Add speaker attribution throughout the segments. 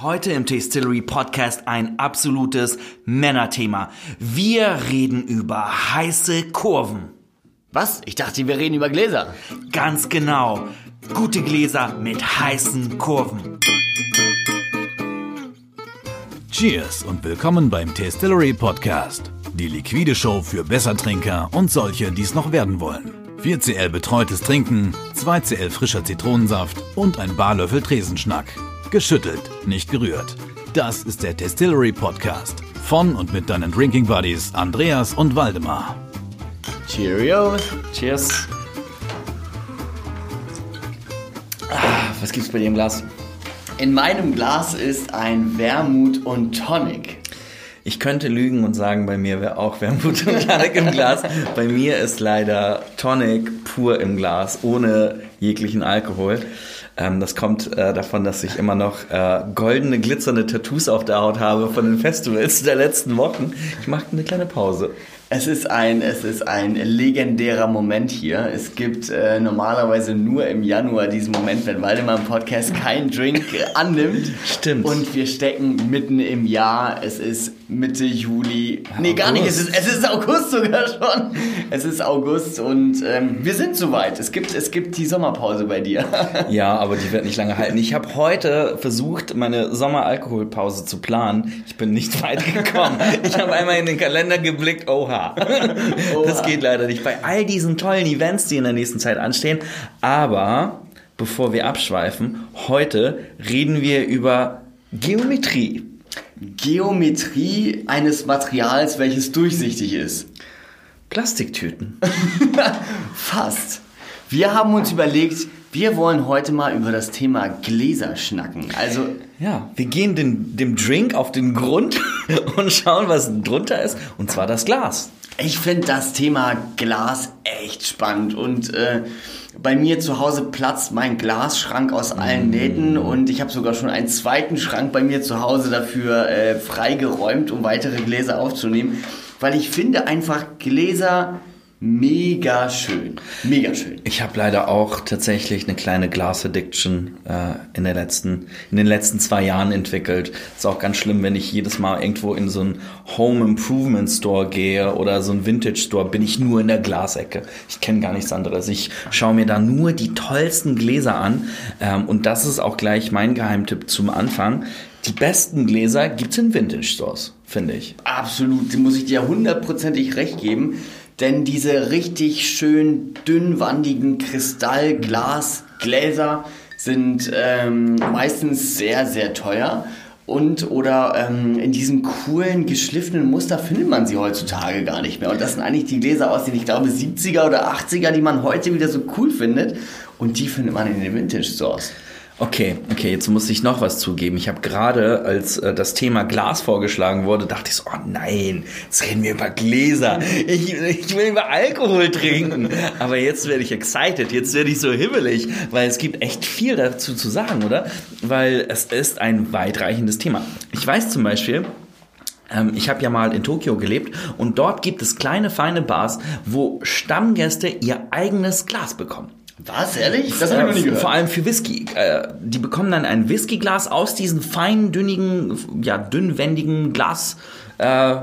Speaker 1: Heute im Tastillery Podcast ein absolutes Männerthema. Wir reden über heiße Kurven.
Speaker 2: Was? Ich dachte, wir reden über Gläser.
Speaker 1: Ganz genau. Gute Gläser mit heißen Kurven.
Speaker 3: Cheers und willkommen beim Tastillery Podcast. Die liquide Show für Bessertrinker und solche, die es noch werden wollen. 4cl betreutes Trinken, 2cl frischer Zitronensaft und ein Barlöffel Tresenschnack. Geschüttelt, nicht gerührt. Das ist der Distillery Podcast. Von und mit deinen Drinking Buddies Andreas und Waldemar.
Speaker 2: Cheerio.
Speaker 1: Cheers.
Speaker 2: Ah, was gibt's bei dir im Glas? In meinem Glas ist ein Wermut und Tonic.
Speaker 1: Ich könnte lügen und sagen, bei mir wäre auch Wermut und Tonic im Glas. Bei mir ist leider Tonic pur im Glas, ohne jeglichen Alkohol. Ähm, das kommt äh, davon, dass ich immer noch äh, goldene, glitzernde Tattoos auf der Haut habe von den Festivals der letzten Wochen. Ich mache eine kleine Pause.
Speaker 2: Es ist ein, es ist ein legendärer Moment hier. Es gibt äh, normalerweise nur im Januar diesen Moment, wenn Waldemar im Podcast keinen Drink annimmt.
Speaker 1: Stimmt.
Speaker 2: Und wir stecken mitten im Jahr. Es ist Mitte Juli. Nee, gar nicht. Es ist, es ist August sogar schon. Es ist August und ähm, wir sind soweit. Es gibt, es gibt die Sommerpause bei dir.
Speaker 1: Ja, aber die wird nicht lange halten. Ich habe heute versucht, meine Sommeralkoholpause zu planen. Ich bin nicht weit gekommen. Ich habe einmal in den Kalender geblickt. Oha. Das geht leider nicht bei all diesen tollen Events, die in der nächsten Zeit anstehen. Aber bevor wir abschweifen, heute reden wir über Geometrie.
Speaker 2: Geometrie eines Materials, welches durchsichtig ist.
Speaker 1: Plastiktüten.
Speaker 2: Fast. Wir haben uns überlegt, wir wollen heute mal über das Thema Gläser schnacken. Also
Speaker 1: Ja, wir gehen den, dem Drink auf den Grund und schauen, was drunter ist. Und zwar das Glas.
Speaker 2: ich finde das Thema Glas echt spannend und äh, bei mir zu Hause platzt mein Glasschrank aus allen Nähten und ich habe sogar schon einen zweiten Schrank bei mir zu Hause dafür äh, freigeräumt, um weitere Gläser aufzunehmen, weil ich finde einfach Gläser mega schön, mega schön.
Speaker 1: Ich habe leider auch tatsächlich eine kleine Glas-Addiction äh, in, der letzten, in den letzten zwei Jahren entwickelt. Ist auch ganz schlimm, wenn ich jedes Mal irgendwo in so einen Home Improvement Store gehe oder so einen Vintage Store, bin ich nur in der Glasecke. Ich kenne gar nichts anderes. Ich schaue mir da nur die tollsten Gläser an. Ähm, und das ist auch gleich mein Geheimtipp zum Anfang. Die besten Gläser gibt's in Vintage Stores, finde ich.
Speaker 2: Absolut, muss ich dir hundertprozentig recht geben. Denn diese richtig schön dünnwandigen Kristallglasgläser sind ähm, meistens sehr, sehr teuer. Und oder ähm, in diesem coolen, geschliffenen Muster findet man sie heutzutage gar nicht mehr. Und das sind eigentlich die Gläser aus den, ich glaube, 70er oder 80er, die man heute wieder so cool findet. Und die findet man in den Vintage Stores.
Speaker 1: Okay, okay, jetzt muss ich noch was zugeben. Ich habe gerade, als äh, das Thema Glas vorgeschlagen wurde, dachte ich so, oh nein, jetzt reden wir über Gläser. Ich, ich will über Alkohol trinken. Aber jetzt werde ich excited, jetzt werde ich so hibbelig, weil es gibt echt viel dazu zu sagen, oder? Weil es ist ein weitreichendes Thema. Ich weiß zum Beispiel, ähm, ich habe ja mal in Tokio gelebt und dort gibt es kleine, feine Bars, wo Stammgäste ihr eigenes Glas bekommen.
Speaker 2: Was, ehrlich? Das habe ich noch nie gehört.
Speaker 1: Vor allem für Whisky. Äh, die bekommen dann ein Whiskyglas aus diesem feinen, dünnigen, ja, dünnwendigen Glas. Äh,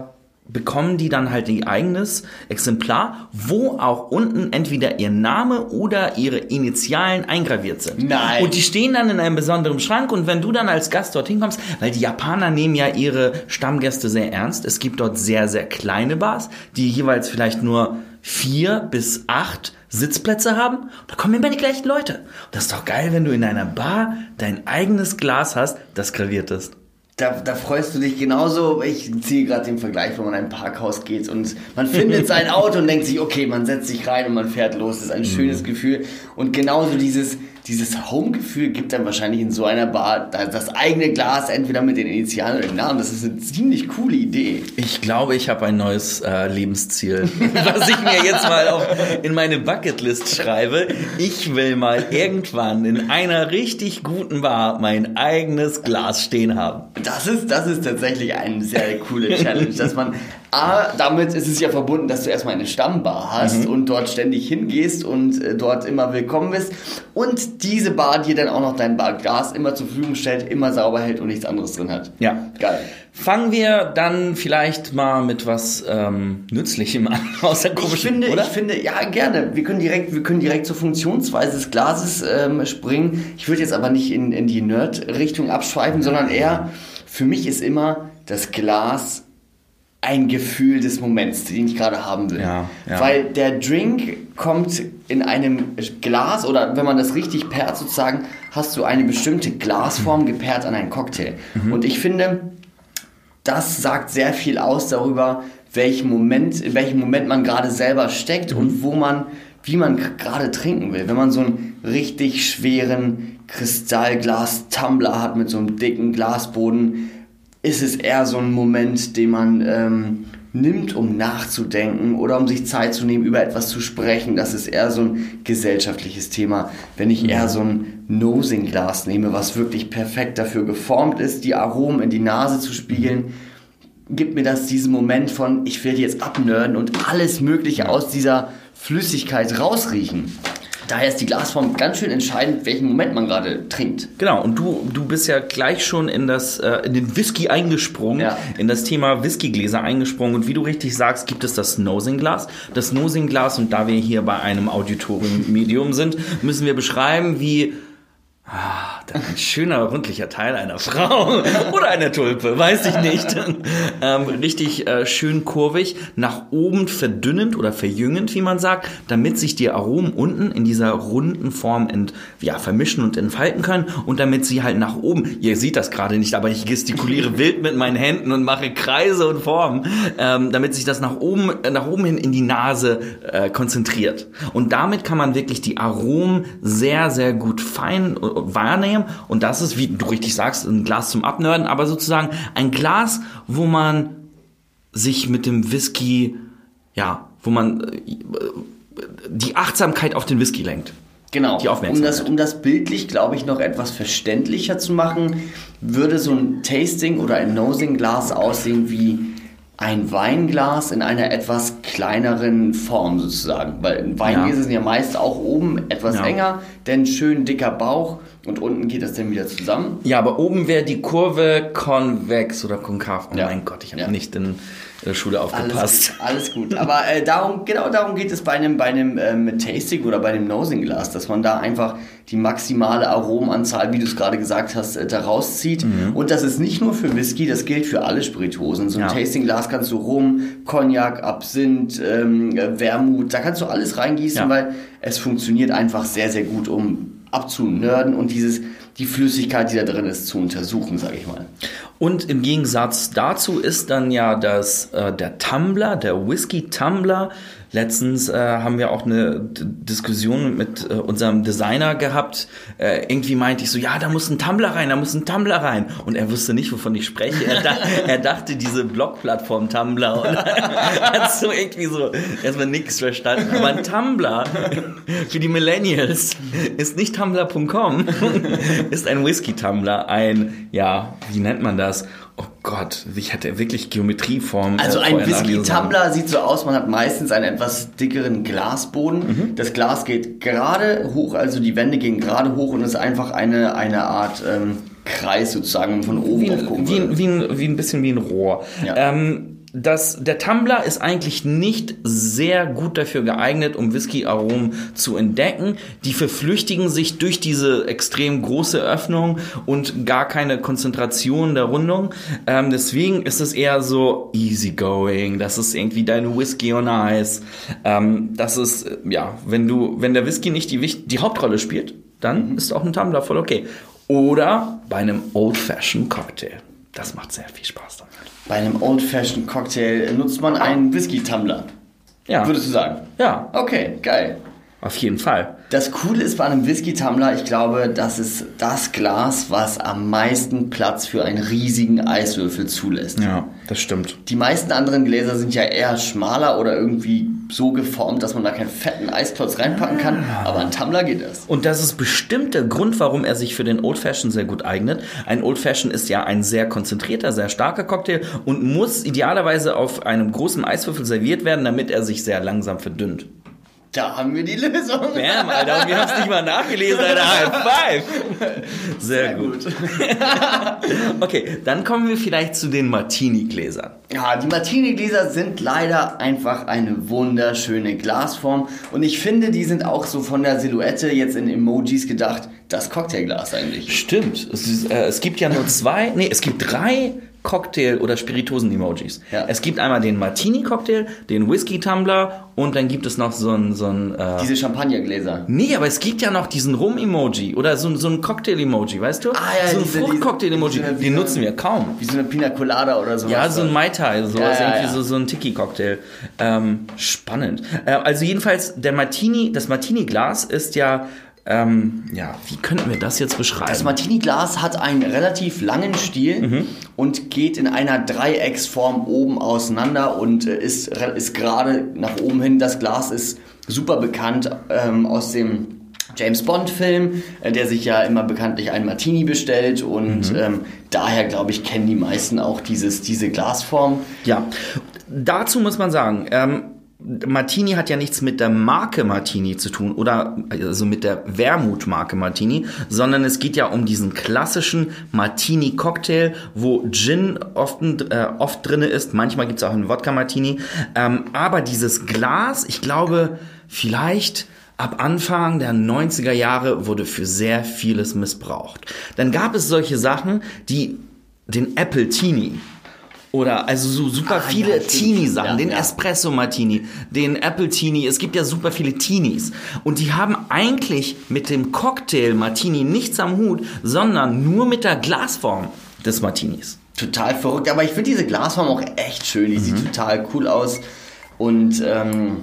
Speaker 1: bekommen die dann halt ihr eigenes Exemplar, wo auch unten entweder ihr Name oder ihre Initialen eingraviert sind.
Speaker 2: Nein.
Speaker 1: Und die stehen dann in einem besonderen Schrank und wenn du dann als Gast dorthin kommst, weil die Japaner nehmen ja ihre Stammgäste sehr ernst. Es gibt dort sehr, sehr kleine Bars, die jeweils vielleicht nur vier bis acht Sitzplätze haben. Da kommen immer die gleichen Leute. Und das ist doch geil, wenn du in einer Bar dein eigenes Glas hast, das graviert ist.
Speaker 2: Da, da freust du dich genauso. Ich ziehe gerade den Vergleich, wenn man in ein Parkhaus geht und man findet sein Auto und denkt sich, okay, man setzt sich rein und man fährt los. Das ist ein schönes Gefühl. Und genauso dieses, dieses Home-Gefühl gibt dann wahrscheinlich in so einer Bar da- das eigene Glas, entweder mit den Initialen oder den Namen. Das ist eine ziemlich coole Idee.
Speaker 1: Ich glaube, ich habe ein neues äh, Lebensziel, was ich mir jetzt mal auf, in meine Bucketlist schreibe. Ich will mal irgendwann in einer richtig guten Bar mein eigenes Glas stehen haben.
Speaker 2: Das ist, das ist tatsächlich eine sehr coole Challenge, dass man, A, damit ist es ja verbunden, dass du erstmal eine Stammbar hast und dort ständig hingehst und äh, dort immer willkommen bist. Und diese Bar dir dann auch noch dein Barglas immer zur Verfügung stellt, immer sauber hält und nichts anderes drin hat.
Speaker 1: Ja.
Speaker 2: Geil.
Speaker 1: Fangen wir dann vielleicht mal mit was ähm, Nützlichem an, außer
Speaker 2: Ich
Speaker 1: komischen,
Speaker 2: finde,
Speaker 1: oder?
Speaker 2: ich finde, ja, gerne. Wir können direkt, wir können direkt zur Funktionsweise des Glases ähm, springen. Ich würde jetzt aber nicht in, in die Nerd-Richtung abschweifen, sondern eher, für mich ist immer das Glas ein Gefühl des Moments, den ich gerade haben will.
Speaker 1: Ja, ja.
Speaker 2: Weil der Drink kommt in einem Glas oder wenn man das richtig paart sozusagen, hast du eine bestimmte Glasform gepaart an einen Cocktail.
Speaker 1: Mhm.
Speaker 2: Und ich finde, das sagt sehr viel aus darüber, welchen Moment, in welchem Moment man gerade selber steckt
Speaker 1: Mhm.
Speaker 2: und wo man, wie man gerade trinken will. Wenn man so einen richtig schweren Kristallglas-Tumbler hat mit so einem dicken Glasboden, ist es eher so ein Moment, den man ähm, nimmt, um nachzudenken oder um sich Zeit zu nehmen, über etwas zu sprechen. Das ist eher so ein gesellschaftliches Thema. Wenn ich eher so ein Nosing-Glas nehme, was wirklich perfekt dafür geformt ist, die Aromen in die Nase zu spiegeln, gibt mir das diesen Moment von, ich will jetzt abnörden und alles Mögliche aus dieser Flüssigkeit rausriechen. Daher ist die Glasform ganz schön entscheidend, welchen Moment man gerade trinkt.
Speaker 1: Genau, und du, du bist ja gleich schon in, das, äh, in den Whisky eingesprungen,
Speaker 2: Ja.
Speaker 1: in das Thema Whiskygläser eingesprungen. Und wie du richtig sagst, gibt es das Nosing-Glas. Das Nosing-Glas, und da wir hier bei einem Auditorium-Medium sind, müssen wir beschreiben, wie Ah, ein schöner, rundlicher Teil einer Frau oder einer Tulpe, weiß ich nicht. ähm, richtig äh, schön kurvig, nach oben verdünnend oder verjüngend, wie man sagt, damit sich die Aromen unten in dieser runden Form ent, ja, vermischen und entfalten können und damit sie halt nach oben, ihr seht das gerade nicht, aber ich gestikuliere wild mit meinen Händen und mache Kreise und Formen, ähm, damit sich das nach oben, äh, nach oben hin in die Nase äh, konzentriert. Und damit kann man wirklich die Aromen sehr, sehr gut fein äh, wahrnehmen. Und das ist, wie du richtig sagst, ein Glas zum Abnörden, aber sozusagen ein Glas, wo man sich mit dem Whisky, ja, wo man äh, die Achtsamkeit auf den Whisky lenkt.
Speaker 2: Genau.
Speaker 1: Die
Speaker 2: um
Speaker 1: Aufmerksamkeit.
Speaker 2: das, um das bildlich, glaube ich, noch etwas verständlicher zu machen, würde so ein Tasting oder ein Nosing-Glas aussehen wie ein Weinglas in einer etwas kleineren Form sozusagen. Weil Weingläser
Speaker 1: Ja.
Speaker 2: sind ja meist auch oben etwas
Speaker 1: Ja.
Speaker 2: enger, denn schön dicker Bauch und unten geht das dann wieder zusammen.
Speaker 1: Ja, aber oben wäre die Kurve konvex oder konkav. Oh
Speaker 2: Ja.
Speaker 1: mein Gott, ich habe nicht der Schule aufgepasst.
Speaker 2: Alles gut, alles gut. Aber äh, darum, genau darum geht es bei einem, bei einem ähm, Tasting oder bei einem Nosing-Glas, dass man da einfach die maximale Aromenanzahl, wie du es gerade gesagt hast, äh, da rauszieht. Und das ist nicht nur für Whisky, das gilt für alle Spirituosen. So ein
Speaker 1: Ja.
Speaker 2: Tasting-Glas kannst du Rum, Cognac, Absinth, ähm, äh, Wermut, da kannst du alles reingießen,
Speaker 1: Ja.
Speaker 2: weil es funktioniert einfach sehr, sehr gut, um abzunörden und dieses, die Flüssigkeit, die da drin ist, zu untersuchen, sage ich mal.
Speaker 1: Und im Gegensatz dazu ist dann ja das, äh, der Tumbler, der Whisky-Tumbler. Letztens äh, haben wir auch eine D Diskussion mit äh, unserem Designer gehabt. Äh, irgendwie meinte ich so, ja, da muss ein Tumbler rein, da muss ein Tumbler rein. Und er wusste nicht, wovon ich spreche. Er, dach, er dachte, diese Blockplattform Tumbler. Und hat so irgendwie so erstmal nichts verstanden. Aber ein Tumbler für die Millennials ist nicht tumblr.com, ist ein Whisky-Tumbler. Ein, ja, wie nennt man das? Oh Gott, ich hatte wirklich Geometrieform.
Speaker 2: Also
Speaker 1: äh,
Speaker 2: ein
Speaker 1: vorher nachlesen
Speaker 2: Whisky-Tumbler sieht so aus, man hat meistens einen etwas dickeren Glasboden.
Speaker 1: Mhm.
Speaker 2: Das Glas geht gerade hoch, also die Wände gehen gerade hoch und ist einfach eine, eine Art ähm, Kreis sozusagen, von oben
Speaker 1: Wie
Speaker 2: drauf
Speaker 1: ein,
Speaker 2: gucken
Speaker 1: wie, ein, wie, ein, wie ein bisschen wie ein Rohr.
Speaker 2: Ja.
Speaker 1: Ähm, das, der Tumbler ist eigentlich nicht sehr gut dafür geeignet, um Whisky-Aromen zu entdecken. Die verflüchtigen sich durch diese extrem große Öffnung und gar keine Konzentration der Rundung. Ähm, deswegen ist es eher so easygoing. Das ist irgendwie dein Whisky on Ice. Ähm, das ist, äh, ja, wenn du, wenn der Whisky nicht die, die Hauptrolle spielt, dann ist auch ein Tumbler voll okay. Oder bei einem Old-Fashioned Cocktail. Das macht sehr viel Spaß damit.
Speaker 2: Bei einem Old-Fashioned Cocktail nutzt man einen Whisky-Tumbler.
Speaker 1: Ja,
Speaker 2: Würdest du sagen?
Speaker 1: ja,
Speaker 2: Okay, geil.
Speaker 1: auf jeden Fall.
Speaker 2: Das Coole ist bei einem Whisky-Tumbler, ich glaube, das ist das Glas, was am meisten Platz für einen riesigen Eiswürfel zulässt.
Speaker 1: Ja, das stimmt.
Speaker 2: Die meisten anderen Gläser sind ja eher schmaler oder irgendwie so geformt, dass man da keinen fetten Eisklotz reinpacken kann. Aber ein Tumbler geht das.
Speaker 1: Und das ist bestimmt der Grund, warum er sich für den Old Fashion sehr gut eignet. Ein Old Fashion ist ja ein sehr konzentrierter, sehr starker Cocktail und muss idealerweise auf einem großen Eiswürfel serviert werden, damit er sich sehr langsam verdünnt.
Speaker 2: Da haben wir die Lösung.
Speaker 1: Bam, Alter, und wir haben es nicht mal nachgelesen, Alter. High five. Sehr,
Speaker 2: Sehr
Speaker 1: gut.
Speaker 2: gut.
Speaker 1: Okay, dann kommen wir vielleicht zu den Martini-Gläsern.
Speaker 2: Ja, die Martini-Gläser sind leider einfach eine wunderschöne Glasform. Und ich finde, die sind auch so von der Silhouette jetzt in Emojis gedacht, das Cocktailglas eigentlich.
Speaker 1: Stimmt. Es, ist, äh, es gibt ja nur zwei, nee, es gibt drei Cocktail- oder Spirituosen-Emojis.
Speaker 2: Ja.
Speaker 1: Es gibt einmal den Martini-Cocktail, den Whisky-Tumbler und dann gibt es noch so ein, so ein äh,
Speaker 2: Diese Champagnergläser.
Speaker 1: Nee, aber es gibt ja noch diesen Rum-Emoji oder so, so ein Cocktail-Emoji, weißt du?
Speaker 2: Ah, ja,
Speaker 1: so ein Frucht-Cocktail-Emoji, den nutzen wir kaum.
Speaker 2: Wie so eine Pina Colada oder sowas.
Speaker 1: Ja, so ein Mai Tai, sowas,
Speaker 2: Ja, ja,
Speaker 1: irgendwie. So, so ein Tiki-Cocktail. Ähm, spannend. Äh, also jedenfalls, der Martini, das Martini-Glas ist ja, ähm, ja, wie könnten wir das jetzt beschreiben?
Speaker 2: Das Martini-Glas hat einen relativ langen Stiel
Speaker 1: Mhm.
Speaker 2: und geht in einer Dreiecksform oben auseinander und äh, ist, ist gerade nach oben hin. Das Glas ist super bekannt ähm, aus dem James Bond-Film, äh, der sich ja immer bekanntlich einen Martini bestellt und
Speaker 1: Mhm.
Speaker 2: ähm, daher, glaube ich, kennen die meisten auch dieses, diese Glasform.
Speaker 1: Ja, dazu muss man sagen, ähm, Martini hat ja nichts mit der Marke Martini zu tun oder also mit der Wermut-Marke Martini, sondern es geht ja um diesen klassischen Martini-Cocktail, wo Gin oft, äh, oft drinne ist. Manchmal gibt's auch einen Wodka-Martini. Ähm, aber dieses Glas, ich glaube, vielleicht ab Anfang der 90er Jahre wurde für sehr vieles missbraucht. Dann gab es solche Sachen, die den Apple Teenie oder also so super
Speaker 2: Ah,
Speaker 1: viele
Speaker 2: ja.
Speaker 1: Teenie-Sachen,
Speaker 2: Ja,
Speaker 1: den
Speaker 2: ja.
Speaker 1: Espresso Martini, den Apple Teenie, es gibt ja super viele Teenies. Und die haben eigentlich mit dem Cocktail Martini nichts am Hut, sondern nur mit der Glasform des Martinis.
Speaker 2: Total verrückt, aber ich finde diese Glasform auch echt schön. Die
Speaker 1: Mhm.
Speaker 2: sieht total cool aus und ähm,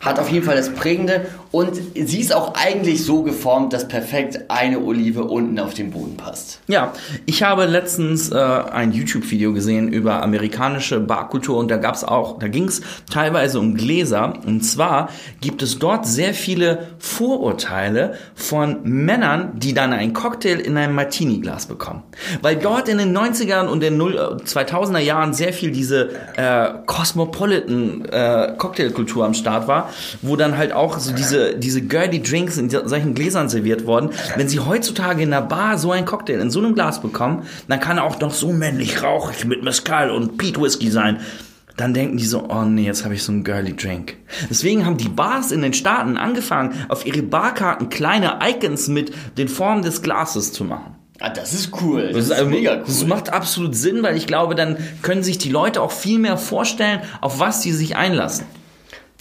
Speaker 2: hat auf jeden Fall das Prägende. Und sie ist auch eigentlich so geformt, dass perfekt eine Olive unten auf den Boden passt.
Speaker 1: Ja, ich habe letztens äh, ein YouTube-Video gesehen über amerikanische Barkultur und da gab's auch, da ging's teilweise um Gläser und zwar gibt es dort sehr viele Vorurteile von Männern, die dann einen Cocktail in einem Martini-Glas bekommen. Weil dort in den 90ern und den 0, äh, 2000er Jahren sehr viel diese äh, Cosmopolitan äh, Cocktailkultur am Start war, wo dann halt auch so diese, diese girly Drinks in solchen Gläsern serviert wurden. Wenn sie heutzutage in der Bar so einen Cocktail in so einem Glas bekommen, dann kann er auch noch so männlich rauchig mit Mescal und Peat Whisky sein. Dann denken die so, oh nee, jetzt habe ich so einen girly Drink. Deswegen haben die Bars in den Staaten angefangen, auf ihre Barkarten kleine Icons mit den Formen des Glases zu machen.
Speaker 2: Ah, das ist cool. Das,
Speaker 1: Das,
Speaker 2: ist
Speaker 1: ist also-
Speaker 2: mega cool.
Speaker 1: das macht absolut Sinn, weil ich glaube, dann können sich die Leute auch viel mehr vorstellen, auf was sie sich einlassen.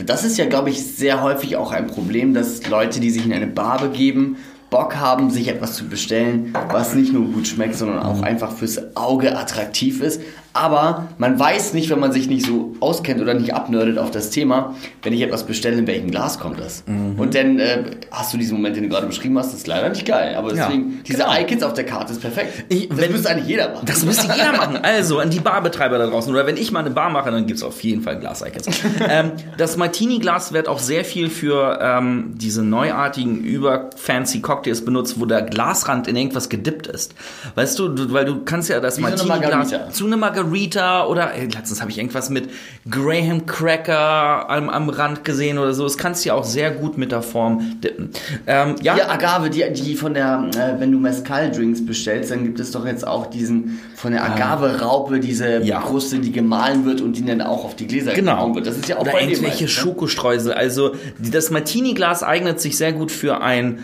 Speaker 2: Das ist ja, glaube ich, sehr häufig auch ein Problem, dass Leute, die sich in eine Bar begeben, Bock haben, sich etwas zu bestellen, was nicht nur gut schmeckt, sondern auch einfach fürs Auge attraktiv ist. Aber man weiß nicht, wenn man sich nicht so auskennt oder nicht abnördet auf das Thema, wenn ich etwas bestelle, in welchem Glas kommt das? Und dann äh, hast du diesen Moment, den du gerade beschrieben hast, das ist leider nicht geil. Aber
Speaker 1: Ja,
Speaker 2: deswegen, diese
Speaker 1: genau.
Speaker 2: Icons auf der Karte ist perfekt.
Speaker 1: Ich-
Speaker 2: das
Speaker 1: wenn-
Speaker 2: müsste eigentlich jeder machen.
Speaker 1: Das müsste jeder machen. Also an die Barbetreiber da draußen. Oder wenn ich mal eine Bar mache, dann gibt's auf jeden Fall Glas-Icons. ähm, das Martini-Glas wird auch sehr viel für ähm, diese neuartigen, über-fancy Cocktails benutzt, wo der Glasrand in irgendwas gedippt ist. Weißt du, du weil du kannst ja das Martini-Glas zu einer Margarita oder ey, letztens habe ich irgendwas mit Graham Cracker am, am Rand gesehen oder so. Das kannst du ja auch sehr gut mit der Form dippen. Ähm, ja,
Speaker 2: Ja, Agave, die, die von der, äh, wenn du Mezcal-Drinks bestellst, dann gibt es doch jetzt auch diesen, von der Agave-Raupe, diese
Speaker 1: Ah. Ja.
Speaker 2: Kruste, die gemahlen wird und die dann auch auf die Gläser
Speaker 1: Genau.
Speaker 2: wird. Das ist ja auch
Speaker 1: Oder irgendwelche
Speaker 2: ne?
Speaker 1: Schokostreusel. Also das Martini-Glas eignet sich sehr gut für ein.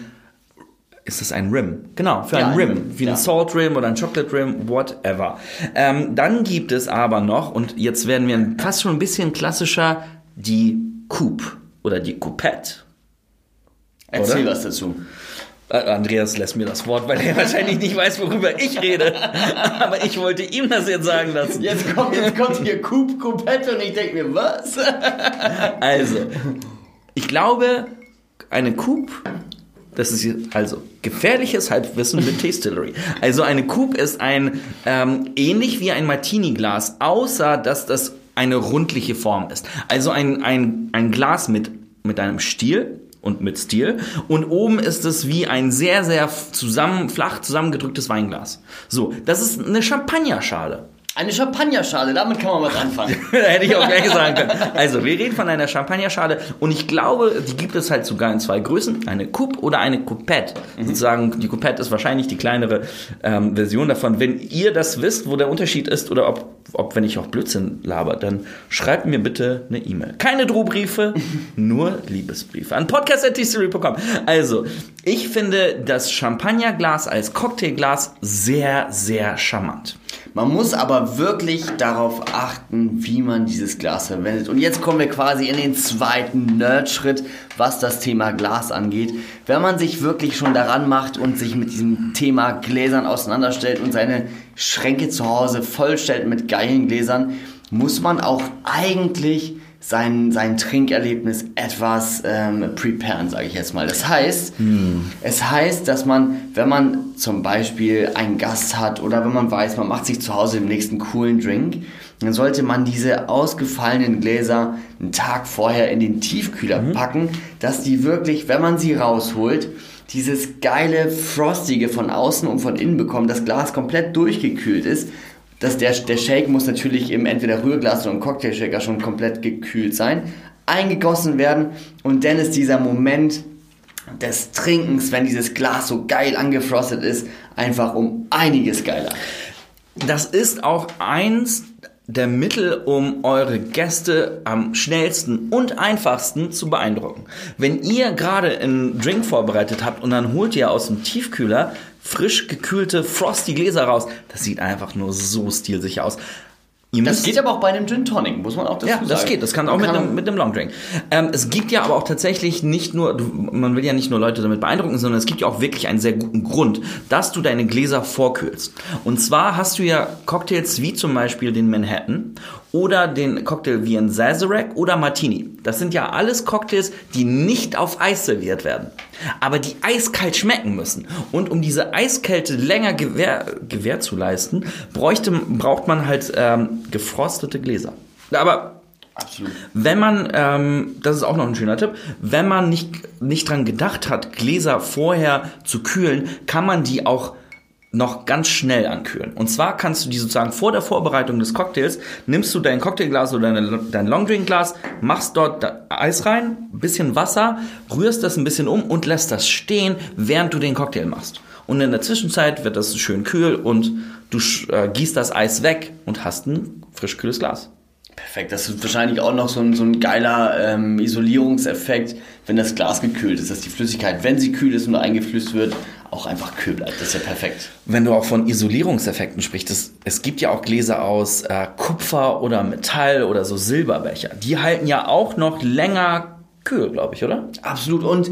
Speaker 1: Ist das ein Rim? Genau, für
Speaker 2: Ja,
Speaker 1: ein
Speaker 2: ein
Speaker 1: Rim. Wie
Speaker 2: ja.
Speaker 1: ein Salt Rim oder ein Chocolate Rim, whatever. Ähm, dann gibt es aber noch, und jetzt werden wir fast schon ein bisschen klassischer, die Coupe oder die Coupette.
Speaker 2: Erzähl
Speaker 1: oder?
Speaker 2: was dazu.
Speaker 1: Äh, Andreas lässt mir das Wort, weil er wahrscheinlich nicht weiß, worüber ich rede. Aber ich wollte ihm das jetzt sagen lassen.
Speaker 2: Jetzt kommt, jetzt kommt hier Coupe, Coupette und ich denke mir, was?
Speaker 1: Also, ich glaube, eine Coupe, das ist also gefährliches Halbwissen mit Tastillery. Also eine Coupe ist ein ähm, ähnlich wie ein Martini-Glas, außer dass das eine rundliche Form ist. Also ein, ein, ein Glas mit, mit einem Stiel und mit Stil und oben ist es wie ein sehr, sehr zusammen, flach zusammengedrücktes Weinglas. So, das ist eine Champagnerschale.
Speaker 2: Eine Champagnerschale, damit kann man was anfangen.
Speaker 1: da hätte ich auch gleich sagen können. Also, wir reden von einer Champagnerschale und ich glaube, die gibt es halt sogar in zwei Größen. Eine Coupe oder eine Coupette. Mhm. Sozusagen, die Coupette ist wahrscheinlich die kleinere ähm, Version davon. Wenn ihr das wisst, wo der Unterschied ist oder ob, ob wenn ich auch Blödsinn laber, dann schreibt mir bitte eine E-Mail. Keine Drohbriefe, nur Liebesbriefe. An podcast.tserie.com. Also, ich finde das Champagnerglas als Cocktailglas sehr, sehr charmant.
Speaker 2: Man muss aber wirklich darauf achten, wie man dieses Glas verwendet. Und jetzt kommen wir quasi in den zweiten Nerd-Schritt, was das Thema Glas angeht. Wenn man sich wirklich schon daran macht und sich mit diesem Thema Gläsern auseinanderstellt und seine Schränke zu Hause vollstellt mit geilen Gläsern, muss man auch eigentlich sein, sein Trinkerlebnis etwas ähm, preparen, sage ich jetzt mal. Das heißt, hm. es heißt, dass man, wenn man zum Beispiel einen Gast hat oder wenn man weiß, man macht sich zu Hause den nächsten coolen Drink, dann sollte man diese ausgefallenen Gläser einen Tag vorher in den Tiefkühler mhm. packen, dass die wirklich, wenn man sie rausholt, dieses geile Frostige von außen und von innen bekommen, das Glas komplett durchgekühlt ist dass der, der Shake muss natürlich im entweder Rührglas oder im Cocktailshaker schon komplett gekühlt sein, eingegossen werden und dann ist dieser Moment des Trinkens, wenn dieses Glas so geil angefrostet ist, einfach um einiges geiler.
Speaker 1: Das ist auch eins der Mittel, um eure Gäste am schnellsten und einfachsten zu beeindrucken. Wenn ihr gerade einen Drink vorbereitet habt und dann holt ihr aus dem Tiefkühler frisch gekühlte Frosty Gläser raus. Das sieht einfach nur so stilsicher aus.
Speaker 2: Das geht aber auch bei einem Gin Tonic, muss man auch dazu
Speaker 1: ja,
Speaker 2: sagen.
Speaker 1: Ja, das geht. Das kann man auch kann mit, einem, mit einem Long Drink. Ähm, es gibt ja aber auch tatsächlich nicht nur, man will ja nicht nur Leute damit beeindrucken, sondern es gibt ja auch wirklich einen sehr guten Grund, dass du deine Gläser vorkühlst. Und zwar hast du ja Cocktails wie zum Beispiel den Manhattan oder den Cocktail wie ein Sazerac oder Martini. Das sind ja alles Cocktails, die nicht auf Eis serviert werden, aber die eiskalt schmecken müssen. Und um diese Eiskälte länger gewähr, gewähr zu leisten, bräuchte, braucht man halt ähm, gefrostete Gläser. Aber Absolut. Wenn man, ähm, das ist auch noch ein schöner Tipp, wenn man nicht, nicht dran gedacht hat, Gläser vorher zu kühlen, kann man die auch noch ganz schnell ankühlen. Und zwar kannst du die sozusagen vor der Vorbereitung des Cocktails, nimmst du dein Cocktailglas oder deine, dein Longdrinkglas, machst dort Eis rein, bisschen Wasser, rührst das ein bisschen um und lässt das stehen, während du den Cocktail machst. Und in der Zwischenzeit wird das schön kühl und du äh, gießt das Eis weg und hast ein frisch kühles Glas.
Speaker 2: Perfekt, das ist wahrscheinlich auch noch so ein, so ein geiler ähm, Isolierungseffekt, wenn das Glas gekühlt ist, dass die Flüssigkeit, wenn sie kühl ist und eingeflüsst wird, auch einfach kühl bleibt. Das ist ja perfekt.
Speaker 1: Wenn du auch von Isolierungseffekten sprichst, es, es gibt ja auch Gläser aus äh, Kupfer oder Metall oder so Silberbecher. Die halten ja auch noch länger kühl, glaube ich, oder?
Speaker 2: Absolut. Und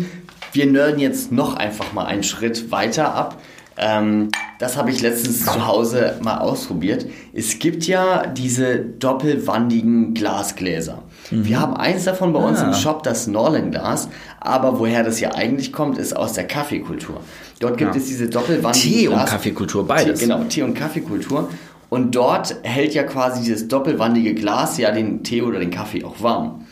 Speaker 2: wir nerden jetzt noch einfach mal einen Schritt weiter ab. Ähm, das habe ich letztens zu Hause mal ausprobiert. Es gibt ja diese doppelwandigen Glasgläser. Mhm. Wir haben eins davon bei uns ah. im Shop, das Norland-Glas. Aber woher das ja eigentlich kommt, ist aus der Kaffeekultur. Dort gibt ja. es diese doppelwandigen
Speaker 1: Tee Glas und Kaffeekultur, beides.
Speaker 2: Tee, genau, Tee und Kaffeekultur. Und dort hält ja quasi dieses doppelwandige Glas ja den Tee oder den Kaffee auch warm.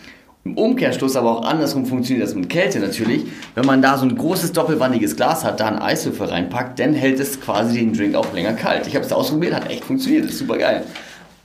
Speaker 2: Im Umkehrschluss aber auch andersrum funktioniert das mit Kälte natürlich. Wenn man da so ein großes doppelwandiges Glas hat, da einen Eiswürfel reinpackt, dann hält es quasi den Drink auch länger kalt. Ich habe es ausprobiert, hat echt funktioniert, ist super geil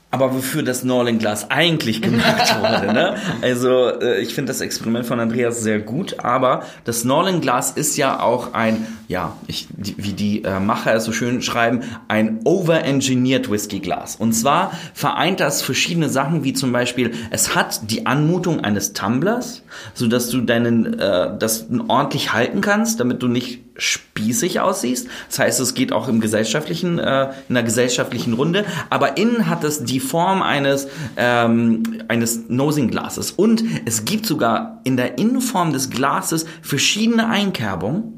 Speaker 1: aber wofür das Norling Glas eigentlich gemacht wurde. Ne? Also äh, ich finde das Experiment von Andreas sehr gut, aber das Norling Glas ist ja auch ein, ja, ich, die, wie die äh, Macher es so schön schreiben, ein over-engineered Whisky Glas. Und zwar vereint das verschiedene Sachen, wie zum Beispiel, es hat die Anmutung eines Tumblers, so dass du deinen, äh, das ordentlich halten kannst, damit du nicht spießig aussiehst. Das heißt, es geht auch im gesellschaftlichen, äh, in einer gesellschaftlichen Runde. Aber innen hat es die Form eines, ähm, eines Nosing-Glases. Und es gibt sogar in der Innenform des Glases verschiedene Einkerbungen.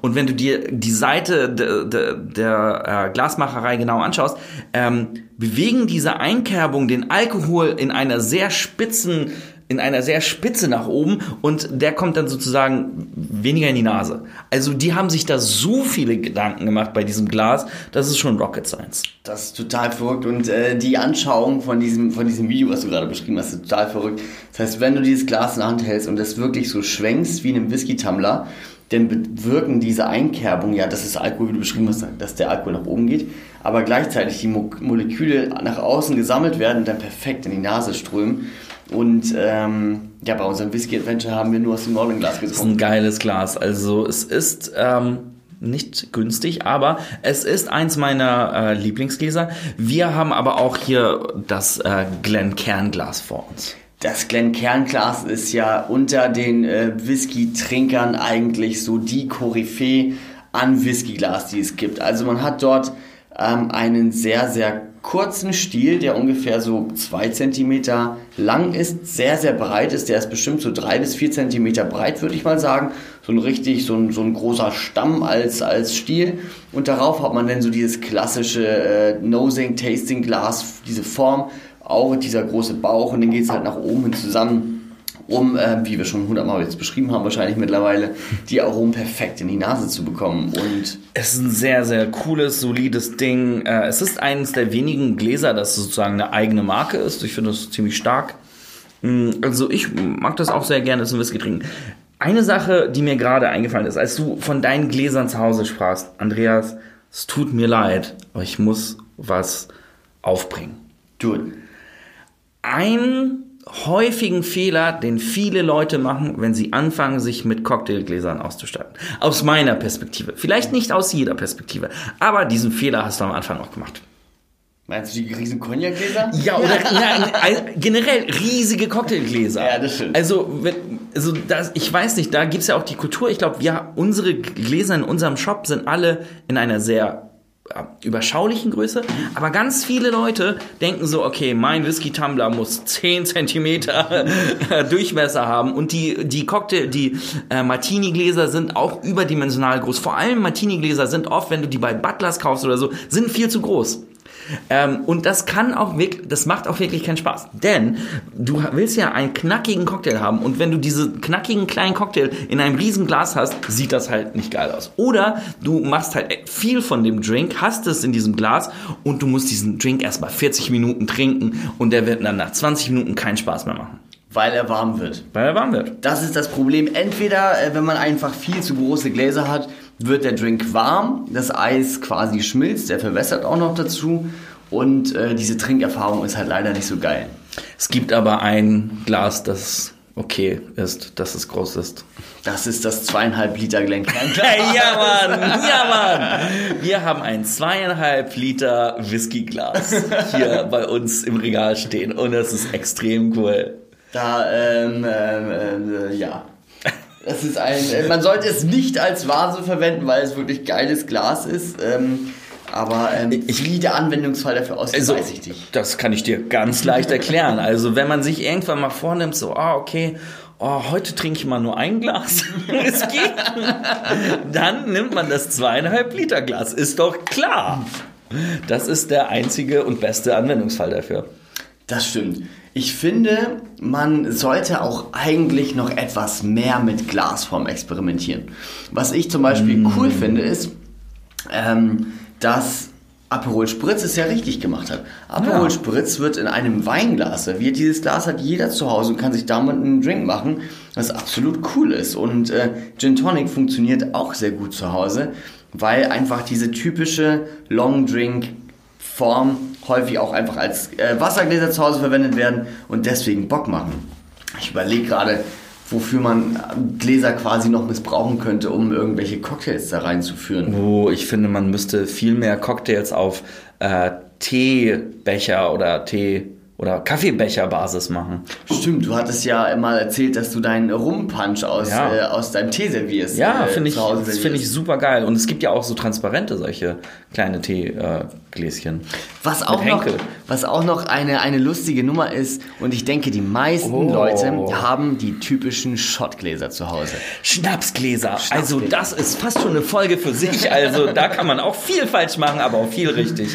Speaker 1: Und wenn du dir die Seite de, de, der äh, Glasmacherei genau anschaust, ähm, bewegen diese Einkerbungen den Alkohol in einer sehr spitzen in einer sehr Spitze nach oben und der kommt dann sozusagen weniger in die Nase. Also die haben sich da so viele Gedanken gemacht bei diesem Glas, das ist schon Rocket Science.
Speaker 2: Das ist total verrückt und äh, die Anschauung von diesem, von diesem Video, was du gerade beschrieben hast, ist total verrückt. Das heißt, wenn du dieses Glas in der Hand hältst und das wirklich so schwenkst wie in einem Whisky-Tumbler, denn bewirken diese Einkerbung ja, dass das Alkohol, wie du beschrieben hast, dass der Alkohol nach oben geht, aber gleichzeitig die Mo Moleküle nach außen gesammelt werden und dann perfekt in die Nase strömen. Und ähm, ja, bei unserem Whisky Adventure haben wir nur aus dem Northern-Glas
Speaker 1: getrunken. Das ist ein geiles Glas. Also es ist ähm, nicht günstig, aber es ist eins meiner äh, Lieblingsgläser. Wir haben aber auch hier das äh, Glencairn-Glas vor uns.
Speaker 2: Das Glencairn-Glas ist ja unter den äh, Whisky-Trinkern eigentlich so die Koryphäe an Whiskyglas, die es gibt. Also man hat dort ähm, einen sehr, sehr kurzen Stiel, der ungefähr so zwei Zentimeter lang ist, sehr, sehr breit ist. Der ist bestimmt so drei bis vier Zentimeter breit, würde ich mal sagen. So ein richtig, so ein, so ein großer Stamm als, als Stiel. Und darauf hat man dann so dieses klassische äh, Nosing, Tasting Glas, diese Form, auch dieser große Bauch und dann geht es halt nach oben hin zusammen um, äh, wie wir schon hundertmal jetzt beschrieben haben, wahrscheinlich mittlerweile, die Aromen perfekt in die Nase zu bekommen. Und
Speaker 1: es ist ein sehr, sehr cooles, solides Ding. Äh, es ist eines der wenigen Gläser, das sozusagen eine eigene Marke ist. Ich finde das ziemlich stark. Mm, also ich mag das auch sehr gerne, das ein Whisky trinken. Eine Sache, die mir gerade eingefallen ist, als du von deinen Gläsern zu Hause sprachst, Andreas, es tut mir leid, aber ich muss was aufbringen.
Speaker 2: Du.
Speaker 1: Ein häufigen Fehler, den viele Leute machen, wenn sie anfangen, sich mit Cocktailgläsern auszustatten. Aus meiner Perspektive. Vielleicht nicht aus jeder Perspektive. Aber diesen Fehler hast du am Anfang auch gemacht.
Speaker 2: Meinst du die riesigen Cognac-Gläser?
Speaker 1: Ja, oder na, generell riesige Cocktailgläser.
Speaker 2: Ja, das stimmt.
Speaker 1: Also, wenn, also das, ich weiß nicht, da gibt's ja auch die Kultur. Ich glaube, ja, unsere Gläser in unserem Shop sind alle in einer sehr überschaulichen Größe. Aber ganz viele Leute denken so, okay, mein Whisky-Tumbler muss 10 Zentimeter Durchmesser haben. Und die, die Cocktail, die äh, Martini-Gläser sind auch überdimensional groß. Vor allem Martini-Gläser sind oft, wenn du die bei Butlers kaufst oder so, sind viel zu groß. Ähm, und das kann auch wirklich, das macht auch wirklich keinen Spaß. Denn du willst ja einen knackigen Cocktail haben und wenn du diese knackigen kleinen Cocktail in einem riesen Glas hast, sieht das halt nicht geil aus. Oder du machst halt viel von dem Drink, hast es in diesem Glas und du musst diesen Drink erstmal 40 Minuten trinken und der wird dann nach 20 Minuten keinen Spaß mehr machen.
Speaker 2: Weil er warm wird.
Speaker 1: Weil er warm wird.
Speaker 2: Das ist das Problem. Entweder, äh, wenn man einfach viel zu große Gläser hat, wird der Drink warm, das Eis quasi schmilzt, der verwässert auch noch dazu und äh, diese Trinkerfahrung ist halt leider nicht so geil.
Speaker 1: Es gibt aber ein Glas, das okay ist, dass es groß ist.
Speaker 2: Das ist das zweieinhalb Liter Glencairn.
Speaker 1: ja, Mann, ja, Mann. Wir haben ein zweieinhalb Liter Whiskyglas hier bei uns im Regal stehen und das ist extrem cool.
Speaker 2: Da, ähm, ähm, äh, ja. Das ist ein, äh, man sollte es nicht als Vase verwenden, weil es wirklich geiles Glas ist. Ähm, aber ähm, ich, wie der Anwendungsfall dafür aussieht, also, weiß ich nicht.
Speaker 1: Das kann ich dir ganz leicht erklären. Also wenn man sich irgendwann mal vornimmt, so, ah, okay, oh, heute trinke ich mal nur ein Glas Whisky, dann nimmt man das zweieinhalb Liter Glas. Ist doch klar. Das ist der einzige und beste Anwendungsfall dafür.
Speaker 2: Das stimmt. Ich finde, man sollte auch eigentlich noch etwas mehr mit Glasform experimentieren. Was ich zum Beispiel mm. cool finde, ist, ähm, dass Aperol Spritz es ja richtig gemacht hat. Aperol ja. Spritz wird in einem Weinglas serviert. Dieses Glas hat jeder zu Hause und kann sich damit einen Drink machen, was absolut cool ist. Und äh, Gin Tonic funktioniert auch sehr gut zu Hause, weil einfach diese typische Long Drink Form häufig auch einfach als äh, Wassergläser zu Hause verwendet werden und deswegen Bock machen. Ich überlege gerade, wofür man Gläser quasi noch missbrauchen könnte, um irgendwelche Cocktails da reinzuführen.
Speaker 1: Oh, ich finde, man müsste viel mehr Cocktails auf äh, Teebecher oder Tee oder Kaffeebecherbasis machen.
Speaker 2: Stimmt, du hattest ja mal erzählt, dass du deinen Rumpunch aus, ja. äh, aus deinem Tee servierst.
Speaker 1: Ja, äh, finde ich, das finde ich super geil. Und es gibt ja auch so transparente solche kleine Teegläschen. Äh,
Speaker 2: was, auch noch, was auch noch eine, eine lustige Nummer ist, und ich denke, die meisten oh. Leute haben die typischen Schottgläser zu Hause.
Speaker 1: Schnapsgläser. Schnapsgläser. Also das ist fast schon eine Folge für sich. Also da kann man auch viel falsch machen, aber auch viel richtig.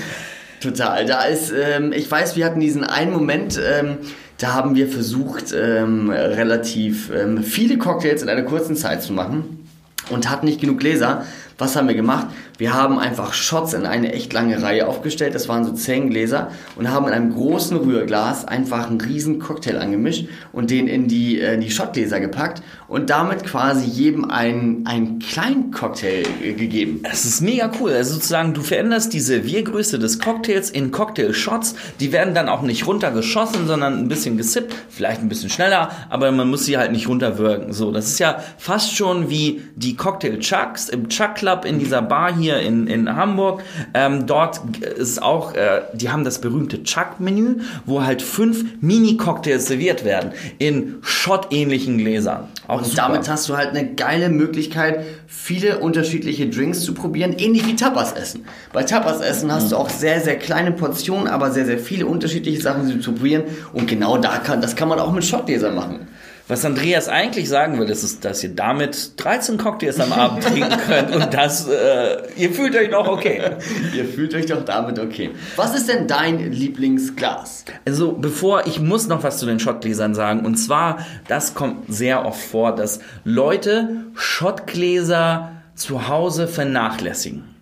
Speaker 2: Total. Da ist, ähm, ich weiß, wir hatten diesen einen Moment, ähm, da haben wir versucht, ähm, relativ ähm, viele Cocktails in einer kurzen Zeit zu machen und hatten nicht genug Gläser. Was haben wir gemacht? Wir haben einfach Shots in eine echt lange Reihe aufgestellt. Das waren so zehn Gläser und haben in einem großen Rührglas einfach einen riesen Cocktail angemischt und den in die, äh, in die Shotgläser gepackt und damit quasi jedem einen, einen kleinen Cocktail äh, gegeben.
Speaker 1: Das ist mega cool. Also sozusagen, du veränderst die Serviergröße des Cocktails in Cocktail-Shots. Die werden dann auch nicht runtergeschossen, sondern ein bisschen gesippt. Vielleicht ein bisschen schneller, aber man muss sie halt nicht runterwirken. So, das ist ja fast schon wie die Cocktail-Chucks im Chuck Club in dieser Bar hier in, in Hamburg. Ähm, dort ist auch, äh, die haben das berühmte Chuck-Menü, wo halt fünf Mini-Cocktails serviert werden in Shot-ähnlichen Gläsern. Auch
Speaker 2: Und
Speaker 1: super.
Speaker 2: damit hast du halt eine geile Möglichkeit, viele unterschiedliche Drinks zu probieren, ähnlich wie Tapas essen. Bei Tapas essen hast du auch sehr, sehr kleine Portionen, aber sehr, sehr viele unterschiedliche Sachen zu probieren. Und genau da kann, das kann man auch mit Shotgläsern machen.
Speaker 1: Was Andreas eigentlich sagen will, ist, dass ihr damit 13 Cocktails am Abend trinken könnt und das, äh, ihr fühlt euch noch okay.
Speaker 2: Ihr fühlt euch doch damit okay. Was ist denn dein Lieblingsglas?
Speaker 1: Also bevor, ich muss noch was zu den Shotgläsern sagen und zwar, das kommt sehr oft vor, dass Leute Shotgläser zu Hause vernachlässigen.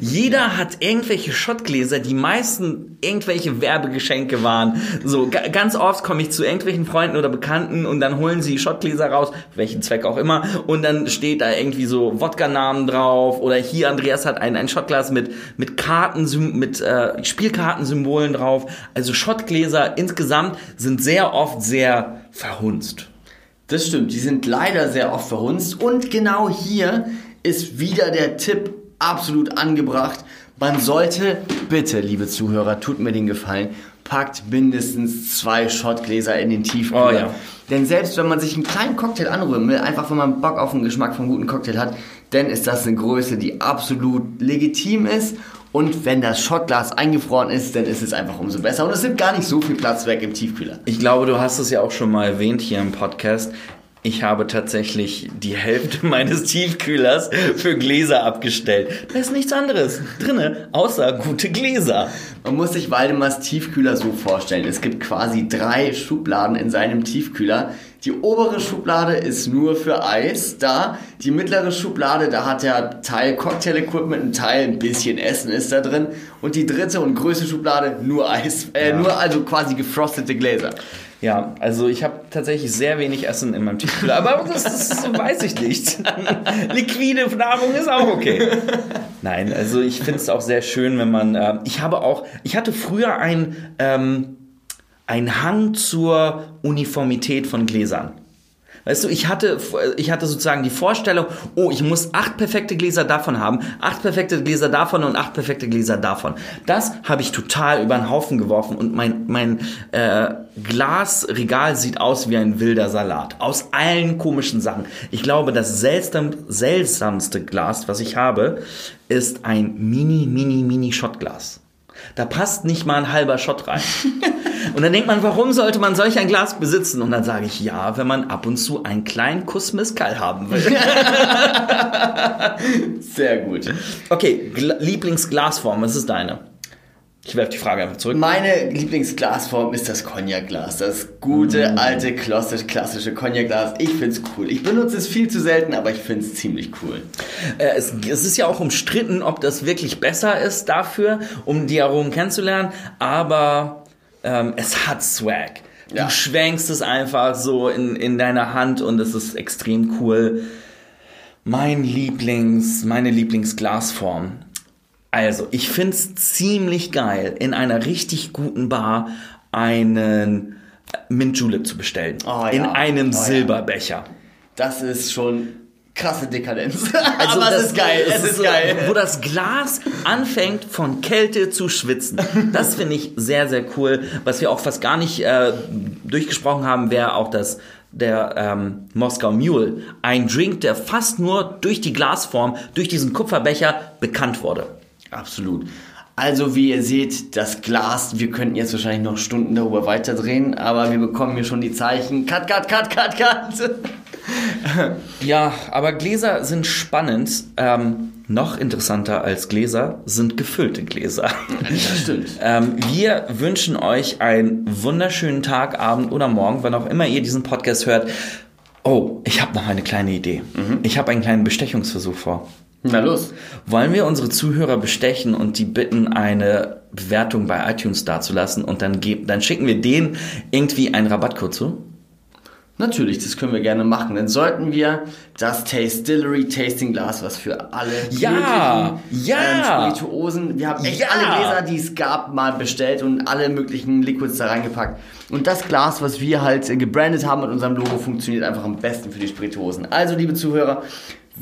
Speaker 1: Jeder hat irgendwelche Shotgläser, die meisten irgendwelche Werbegeschenke waren. So, ga- ganz oft komme ich zu irgendwelchen Freunden oder Bekannten und dann holen sie Shotgläser raus, welchen Zweck auch immer, und dann steht da irgendwie so Wodka-Namen drauf oder hier Andreas hat ein, ein Shotglas mit, mit Karten, mit äh, Spielkartensymbolen drauf. Also Shotgläser insgesamt sind sehr oft sehr verhunzt.
Speaker 2: Das stimmt, die sind leider sehr oft verhunzt. Und genau hier ist wieder der Tipp absolut angebracht. Man sollte, bitte, liebe Zuhörer, tut mir den Gefallen, packt mindestens zwei Shotgläser in den Tiefkühler.
Speaker 1: Oh ja.
Speaker 2: Denn selbst wenn man sich einen kleinen Cocktail anrühren will, einfach wenn man Bock auf den Geschmack von guten Cocktail hat, dann ist das eine Größe, die absolut legitim ist. Und wenn das Shotglas eingefroren ist, dann ist es einfach umso besser. Und es nimmt gar nicht so viel Platz weg im Tiefkühler.
Speaker 1: Ich glaube, du hast es ja auch schon mal erwähnt hier im Podcast. Ich habe tatsächlich die Hälfte meines Tiefkühlers für Gläser abgestellt. Da ist nichts anderes drinne, außer gute Gläser.
Speaker 2: Man muss sich Waldemars Tiefkühler so vorstellen. Es gibt quasi drei Schubladen in seinem Tiefkühler. Die obere Schublade ist nur für Eis da. Die mittlere Schublade, da hat er Teil Cocktail-Equipment, ein Teil ein bisschen Essen ist da drin. Und die dritte und größte Schublade nur Eis, äh,
Speaker 1: Ja.
Speaker 2: nur also quasi gefrostete Gläser.
Speaker 1: Ja, also ich habe tatsächlich sehr wenig Essen in meinem Tiefkühler, aber das, das weiß ich nicht. Liquide Nahrung ist auch okay. Nein, also ich finde es auch sehr schön, wenn man. Äh, ich habe auch, ich hatte früher ein ähm, ein Hang zur Uniformität von Gläsern. Weißt du, ich hatte, ich hatte sozusagen die Vorstellung, oh, ich muss acht perfekte Gläser davon haben, acht perfekte Gläser davon und acht perfekte Gläser davon. Das habe ich total über den Haufen geworfen und mein, mein äh, Glasregal sieht aus wie ein wilder Salat. Aus allen komischen Sachen. Ich glaube, das seltsam, seltsamste Glas, was ich habe, ist ein mini, mini, mini Shotglas. Da passt nicht mal ein halber Shot rein. Und dann denkt man, warum sollte man solch ein Glas besitzen? Und dann sage ich, ja, wenn man ab und zu einen kleinen Kuss Mezcal haben will.
Speaker 2: Sehr gut.
Speaker 1: Okay, Gla Lieblingsglasform, was ist deine? Ich werfe die Frage einfach zurück.
Speaker 2: Meine Lieblingsglasform ist das Cognac-Glas. Das gute, alte, klassisch, klassische Cognac-Glas. Ich find's cool. Ich benutze es viel zu selten, aber ich find's ziemlich cool.
Speaker 1: Äh, es, es ist ja auch umstritten, ob das wirklich besser ist dafür, um die Aromen kennenzulernen, aber ähm, es hat Swag. Du
Speaker 2: Ja.
Speaker 1: schwenkst es einfach so in, in deiner Hand und es ist extrem cool. Mein Lieblings, meine Lieblingsglasform. Also, ich find's ziemlich geil, in einer richtig guten Bar einen Mint Julep zu bestellen.
Speaker 2: Oh ja.
Speaker 1: In einem
Speaker 2: Oh.
Speaker 1: Silberbecher.
Speaker 2: Das ist schon krasse Dekadenz.
Speaker 1: Also
Speaker 2: aber
Speaker 1: das-
Speaker 2: es ist geil, es ist
Speaker 1: so,
Speaker 2: geil.
Speaker 1: Wo das Glas anfängt von Kälte zu schwitzen. Das finde ich sehr, sehr cool. Was wir auch fast gar nicht äh, durchgesprochen haben, wäre auch das der ähm, Moskau Mule. Ein Drink, der fast nur durch die Glasform, durch diesen Kupferbecher bekannt wurde.
Speaker 2: Absolut. Also wie ihr seht, das Glas, wir könnten jetzt wahrscheinlich noch Stunden darüber weiterdrehen, aber wir bekommen hier schon die Zeichen. Cut, cut, cut, cut, cut.
Speaker 1: Ja, aber Gläser sind spannend. Ähm, noch interessanter als Gläser sind gefüllte Gläser.
Speaker 2: Das stimmt.
Speaker 1: Ähm, wir wünschen euch einen wunderschönen Tag, Abend oder Morgen, wann auch immer ihr diesen Podcast hört. Oh, ich habe noch eine kleine Idee. Ich habe einen kleinen Bestechungsversuch vor.
Speaker 2: Na los.
Speaker 1: Wollen wir unsere Zuhörer bestechen und die bitten, eine Bewertung bei iTunes dazulassen und dann, geben, dann schicken wir denen irgendwie einen Rabattcode zu?
Speaker 2: Natürlich, das können wir gerne machen. Dann sollten wir das Tastillery Tasting Glas, was für alle
Speaker 1: Ja, ja.
Speaker 2: ähm, Spirituosen, wir haben echt
Speaker 1: Ja.
Speaker 2: alle Gläser, die es gab, mal bestellt und alle möglichen Liquids da reingepackt. Und das Glas, was wir halt gebrandet haben mit unserem Logo, funktioniert einfach am besten für die Spirituosen. Also, liebe Zuhörer,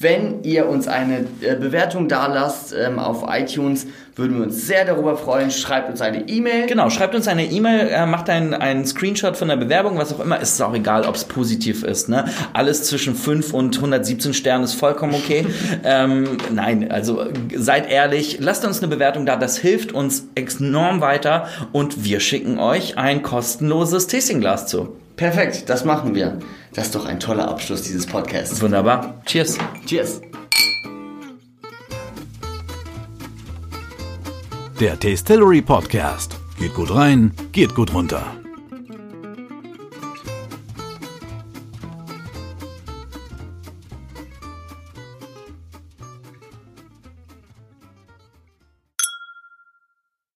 Speaker 2: wenn ihr uns eine äh, Bewertung da lasst ähm, auf iTunes, würden wir uns sehr darüber freuen. Schreibt uns eine E-Mail.
Speaker 1: Genau, schreibt uns eine E-Mail, äh, macht einen, einen Screenshot von der Bewerbung, was auch immer. Ist auch egal, ob es positiv ist. Ne? Alles zwischen 5 und 117 Sternen ist vollkommen okay. ähm, nein, also seid ehrlich, lasst uns eine Bewertung da. Das hilft uns enorm weiter und wir schicken euch ein kostenloses Tastingglas zu.
Speaker 2: Perfekt, das machen wir. Das ist doch ein toller Abschluss dieses Podcasts.
Speaker 1: Wunderbar. Cheers.
Speaker 2: Cheers.
Speaker 3: Der Tastillery Podcast. Geht gut rein, geht gut runter.